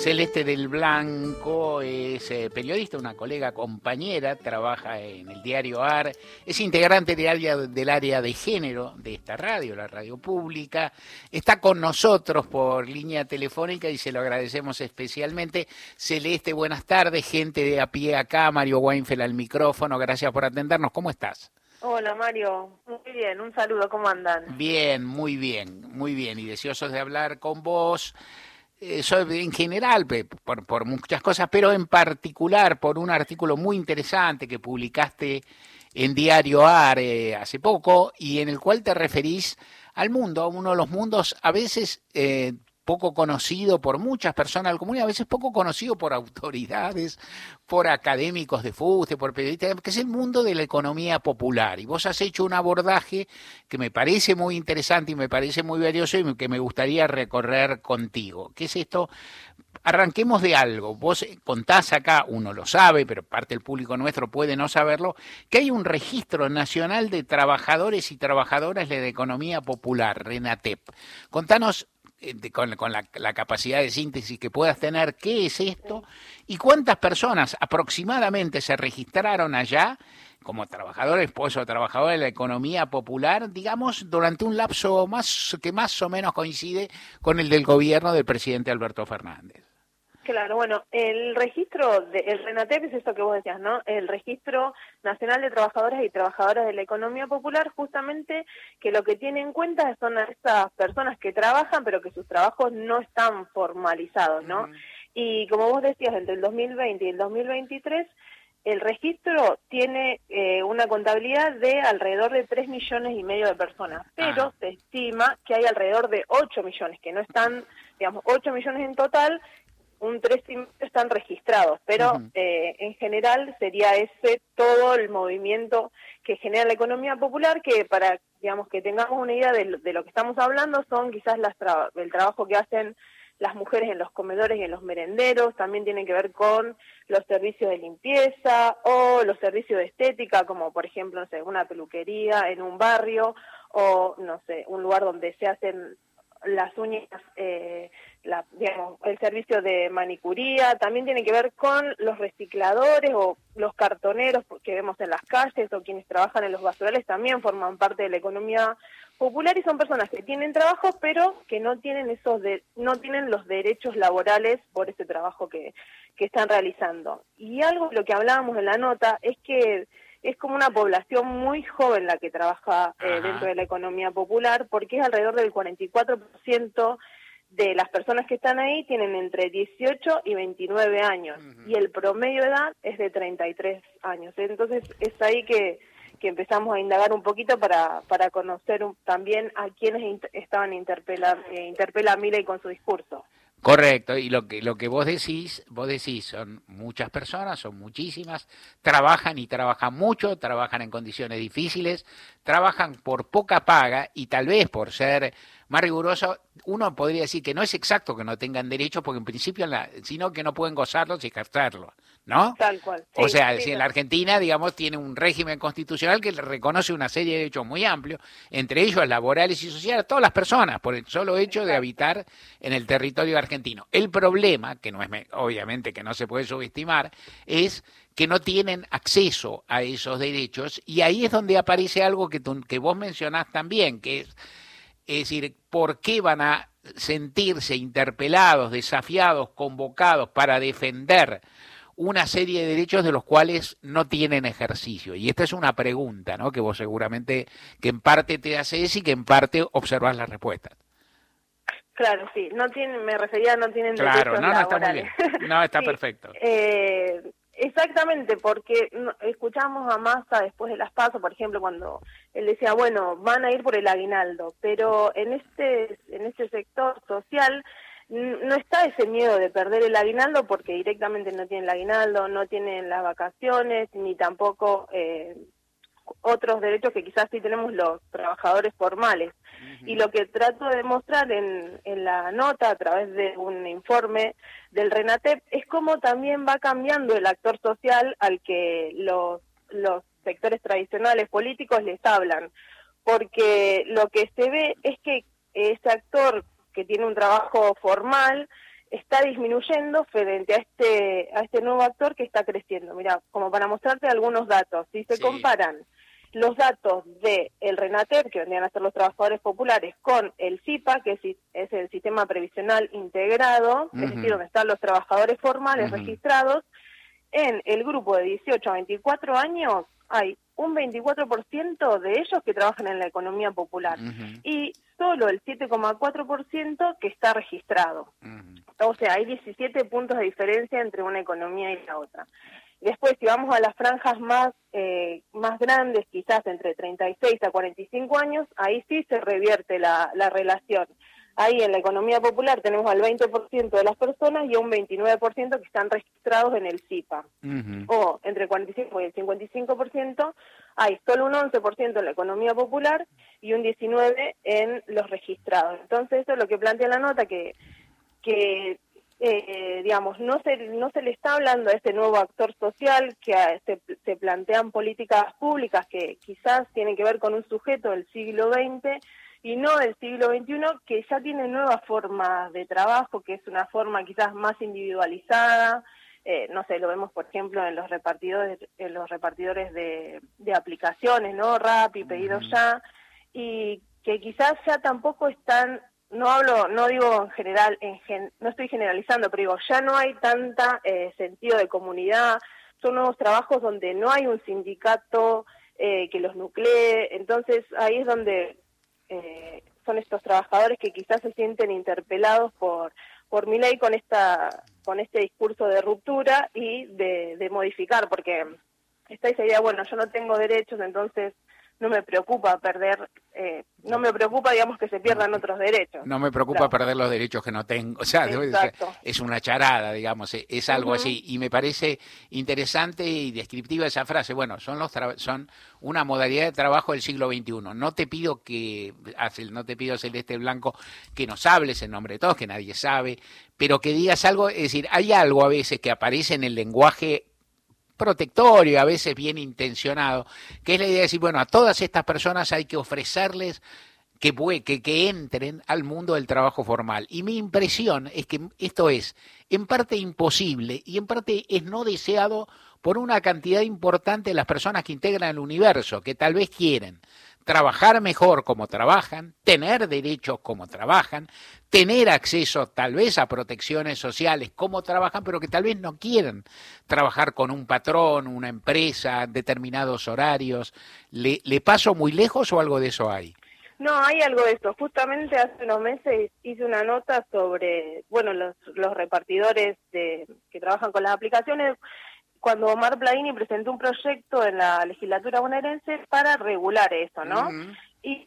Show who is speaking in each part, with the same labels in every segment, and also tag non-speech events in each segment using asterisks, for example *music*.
Speaker 1: Celeste del Blanco es eh, periodista, una colega compañera, trabaja en el diario AR, es integrante del área, del área de género de esta radio, la radio pública, está con nosotros por línea telefónica y se lo agradecemos especialmente. Celeste, buenas tardes, gente de a pie acá, Mario Weinfeld al micrófono, gracias por atendernos, ¿cómo estás?
Speaker 2: Hola Mario, muy bien, un saludo, ¿cómo andan?
Speaker 1: Bien, muy bien, muy bien, y deseosos de hablar con vos. Eh, en general, por, muchas cosas, pero en particular por un artículo muy interesante que publicaste en Diario AR eh, hace poco y en el cual te referís al mundo, a uno de los mundos a veces eh, poco conocido por muchas personas del común y a veces poco conocido por autoridades, por académicos de fuste, por periodistas, que es el mundo de la economía popular. Y vos has hecho un abordaje que me parece muy interesante y me parece muy valioso y que me gustaría recorrer contigo. ¿Qué es esto? Arranquemos de algo. Vos contás acá, uno lo sabe, pero parte del público nuestro puede no saberlo, que hay un registro nacional de trabajadores y trabajadoras de la economía popular, RENATEP. Contanos eh, con, la, capacidad de síntesis que puedas tener, qué es esto y cuántas personas aproximadamente se registraron allá como trabajadores, pues, o trabajadores de la economía popular, digamos, durante un lapso más que más o menos coincide con el del gobierno del presidente Alberto Fernández.
Speaker 2: Claro, bueno, el registro, de, el RENATEP es esto que vos decías, ¿no? El Registro Nacional de Trabajadores y Trabajadoras de la Economía Popular, justamente que lo que tiene en cuenta son a estas personas que trabajan, pero que sus trabajos no están formalizados, ¿no? Y como vos decías, entre el 2020 y el 2023, el registro tiene eh, una contabilidad de alrededor de 3 millones y medio de personas, pero se estima que hay alrededor de 8 millones, que no están, digamos, 8 millones en total, un tres están registrados, pero eh, en general sería ese todo el movimiento que genera la economía popular, que para digamos que tengamos una idea de, lo que estamos hablando son quizás las el trabajo que hacen las mujeres en los comedores y en los merenderos, también tiene que ver con los servicios de limpieza o los servicios de estética, como por ejemplo, no sé, una peluquería en un barrio o, no sé, un lugar donde se hacen las uñas, eh, la, digamos, el servicio de manicuría, también tiene que ver con los recicladores o los cartoneros que vemos en las calles o quienes trabajan en los basurales también forman parte de la economía popular y son personas que tienen trabajo pero que no tienen esos de, no tienen los derechos laborales por ese trabajo que, que están realizando. Y algo de lo que hablábamos en la nota es que es como una población muy joven la que trabaja eh, dentro de la economía popular, porque es alrededor del 44% de las personas que están ahí tienen entre 18 y 29 años, y el promedio de edad es de 33 años. Entonces es ahí que, que empezamos a indagar un poquito para, para conocer también a quienes estaban interpelar, eh, interpela a Miley con su discurso.
Speaker 1: Correcto, y lo que, lo que vos decís, vos decís, son muchas personas, son muchísimas, trabajan y trabajan mucho, trabajan en condiciones difíciles, trabajan por poca paga y tal vez por ser más riguroso, uno podría decir que no es exacto que no tengan derechos, porque en principio, sino que no pueden gozarlos y ejercerlos, ¿no?
Speaker 2: Tal cual.
Speaker 1: o sea, si en la Argentina, digamos, tiene un régimen constitucional que reconoce una serie de derechos muy amplios, entre ellos laborales y sociales, a todas las personas, por el solo hecho de habitar en el territorio argentino. El problema, que no es, obviamente, que no se puede subestimar, es que no tienen acceso a esos derechos, y ahí es donde aparece algo que, que vos mencionás también, que es es decir, ¿por qué van a sentirse interpelados, desafiados, convocados para defender una serie de derechos de los cuales no tienen ejercicio? Y esta es una pregunta, ¿no? Que vos seguramente, que en parte te haces y que en parte observas las respuestas.
Speaker 2: Claro, sí, no tienen, me refería a no tienen
Speaker 1: claro, no, no, está muy bien. No, está *laughs* perfecto.
Speaker 2: Eh, Exactamente, porque escuchamos a Massa después de las pasos, por ejemplo, cuando él decía, bueno, van a ir por el aguinaldo, pero en este, en este sector social no está ese miedo de perder el aguinaldo porque directamente no tienen el aguinaldo, no tienen las vacaciones, ni tampoco eh, otros derechos que quizás sí tenemos los trabajadores formales. Y lo que trato de demostrar en, en la nota a través de un informe del RENATEP es cómo también va cambiando el actor social al que los, los sectores tradicionales políticos les hablan. Porque lo que se ve es que ese actor que tiene un trabajo formal está disminuyendo frente a este, a este nuevo actor que está creciendo. Mira, como para mostrarte algunos datos, si se comparan los datos de el RENATER, que vendrían a ser los trabajadores populares, con el CIPA, que es, el Sistema Previsional Integrado, es decir, donde están los trabajadores formales registrados, en el grupo de 18 a 24 años hay un 24% de ellos que trabajan en la economía popular y solo el 7,4% que está registrado. O sea, hay 17 puntos de diferencia entre una economía y la otra. Después, si vamos a las franjas más, eh, más grandes, quizás entre 36 a 45 años, ahí sí se revierte la, la relación. Ahí en la economía popular tenemos al 20% de las personas y un 29% que están registrados en el CIPA. O entre el 45 y el 55% hay solo un 11% en la economía popular y un 19% en los registrados. Entonces eso es lo que plantea la nota, que, que eh, digamos, no se, no se le está hablando a este nuevo actor social, que se, se plantean políticas públicas que quizás tienen que ver con un sujeto del siglo XX, y no del siglo XXI, que ya tiene nuevas formas de trabajo, que es una forma quizás más individualizada, eh, no sé, lo vemos por ejemplo en los repartidores, en los repartidores de, aplicaciones, ¿no? Rappi, pedido ya, y que quizás ya tampoco están, no hablo, no digo en general, en no estoy generalizando, pero digo, ya no hay tanta eh, sentido de comunidad, son nuevos trabajos donde no hay un sindicato eh, que los nuclee, entonces ahí es donde eh, son estos trabajadores que quizás se sienten interpelados por por mi ley con esta con este discurso de ruptura y de, de modificar porque está esa idea bueno yo no tengo derechos entonces no me preocupa perder, eh, no me preocupa, digamos, que se pierdan otros derechos.
Speaker 1: No me preocupa perder los derechos que no tengo. *laughs* O sea, es una charada, digamos, e, es algo así. Y me parece interesante y descriptiva esa frase. Bueno, son los son una modalidad de trabajo del siglo XXI. No te pido que, no te pido Celeste Blanco que nos hables en nombre de todos, que nadie sabe, pero que digas algo, es decir, hay algo a veces que aparece en el lenguaje protectorio, a veces bien intencionado, que es la idea de decir, bueno, a todas estas personas hay que ofrecerles que, que, que, entren al mundo del trabajo formal. Y mi impresión es que esto es en parte imposible y en parte es no deseado por una cantidad importante de las personas que integran el universo, que tal vez quieren trabajar mejor como trabajan, tener derechos como trabajan, tener acceso tal vez a protecciones sociales como trabajan, pero que tal vez no quieren trabajar con un patrón, una empresa, determinados horarios. ¿Le, le paso muy lejos o algo de eso hay?
Speaker 2: No, hay algo de eso. Justamente hace unos meses hice una nota sobre, bueno, los, los repartidores de, que trabajan con las aplicaciones cuando Omar Plaini presentó un proyecto en la legislatura bonaerense para regular eso, ¿no? Y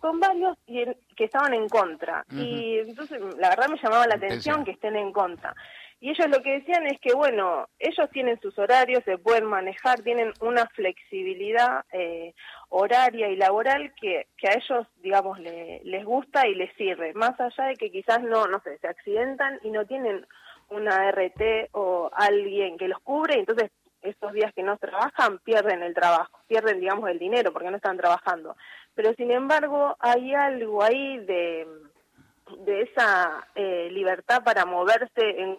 Speaker 2: con varios que estaban en contra. Y entonces, la verdad me llamaba la atención que estén en contra. Y ellos lo que decían es que, bueno, ellos tienen sus horarios, se pueden manejar, tienen una flexibilidad eh, horaria y laboral que, que a ellos, digamos, les gusta y les sirve. Más allá de que quizás no, no sé, se accidentan y no tienen una RT o alguien que los cubre, y entonces esos días que no trabajan pierden el trabajo, pierden, digamos, el dinero porque no están trabajando. Pero sin embargo, hay algo ahí de, de esa eh, libertad para moverse en,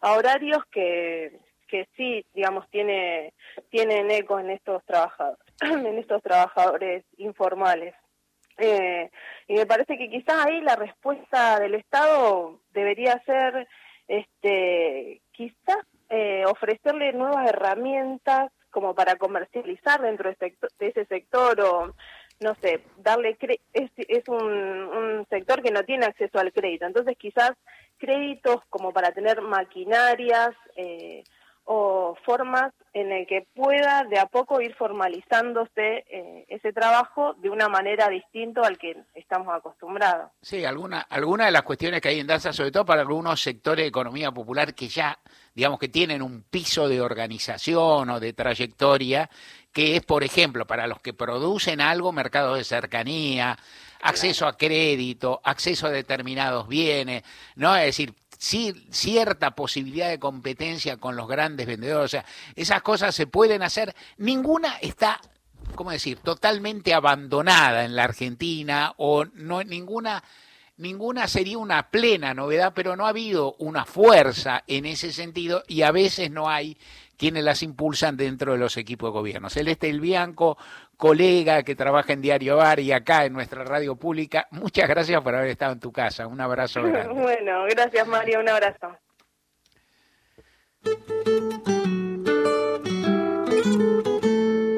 Speaker 2: a horarios que, que sí, digamos, tiene, tienen eco en estos trabajadores, *clears throat* en estos trabajadores informales. Eh, y me parece que quizás ahí la respuesta del Estado debería ser este, quizás eh, ofrecerle nuevas herramientas como para comercializar dentro de, ese sector o no sé, darle es, es un, un, sector que no tiene acceso al crédito, entonces quizás créditos como para tener maquinarias eh, o formas en el que pueda de a poco ir formalizándose eh, ese trabajo de una manera distinta al que estamos acostumbrados.
Speaker 1: Sí, alguna, alguna de las cuestiones que hay en danza, sobre todo para algunos sectores de economía popular que ya, digamos que tienen un piso de organización o de trayectoria, que es, por ejemplo, para los que producen algo, mercado de cercanía, acceso a crédito, acceso a determinados bienes, ¿no? Es decir, cierta posibilidad de competencia con los grandes vendedores. O sea, esas cosas se pueden hacer. Ninguna está, ¿cómo decir?, totalmente abandonada en la Argentina o no ninguna ninguna sería una plena novedad, pero no ha habido una fuerza en ese sentido y a veces no hay quienes las impulsan dentro de los equipos de gobierno. Celeste El Bianco, colega que trabaja en Diario Bar y acá en nuestra radio pública, muchas gracias por haber estado en tu casa. Un abrazo *laughs* grande.
Speaker 2: bueno, gracias Mario, un abrazo.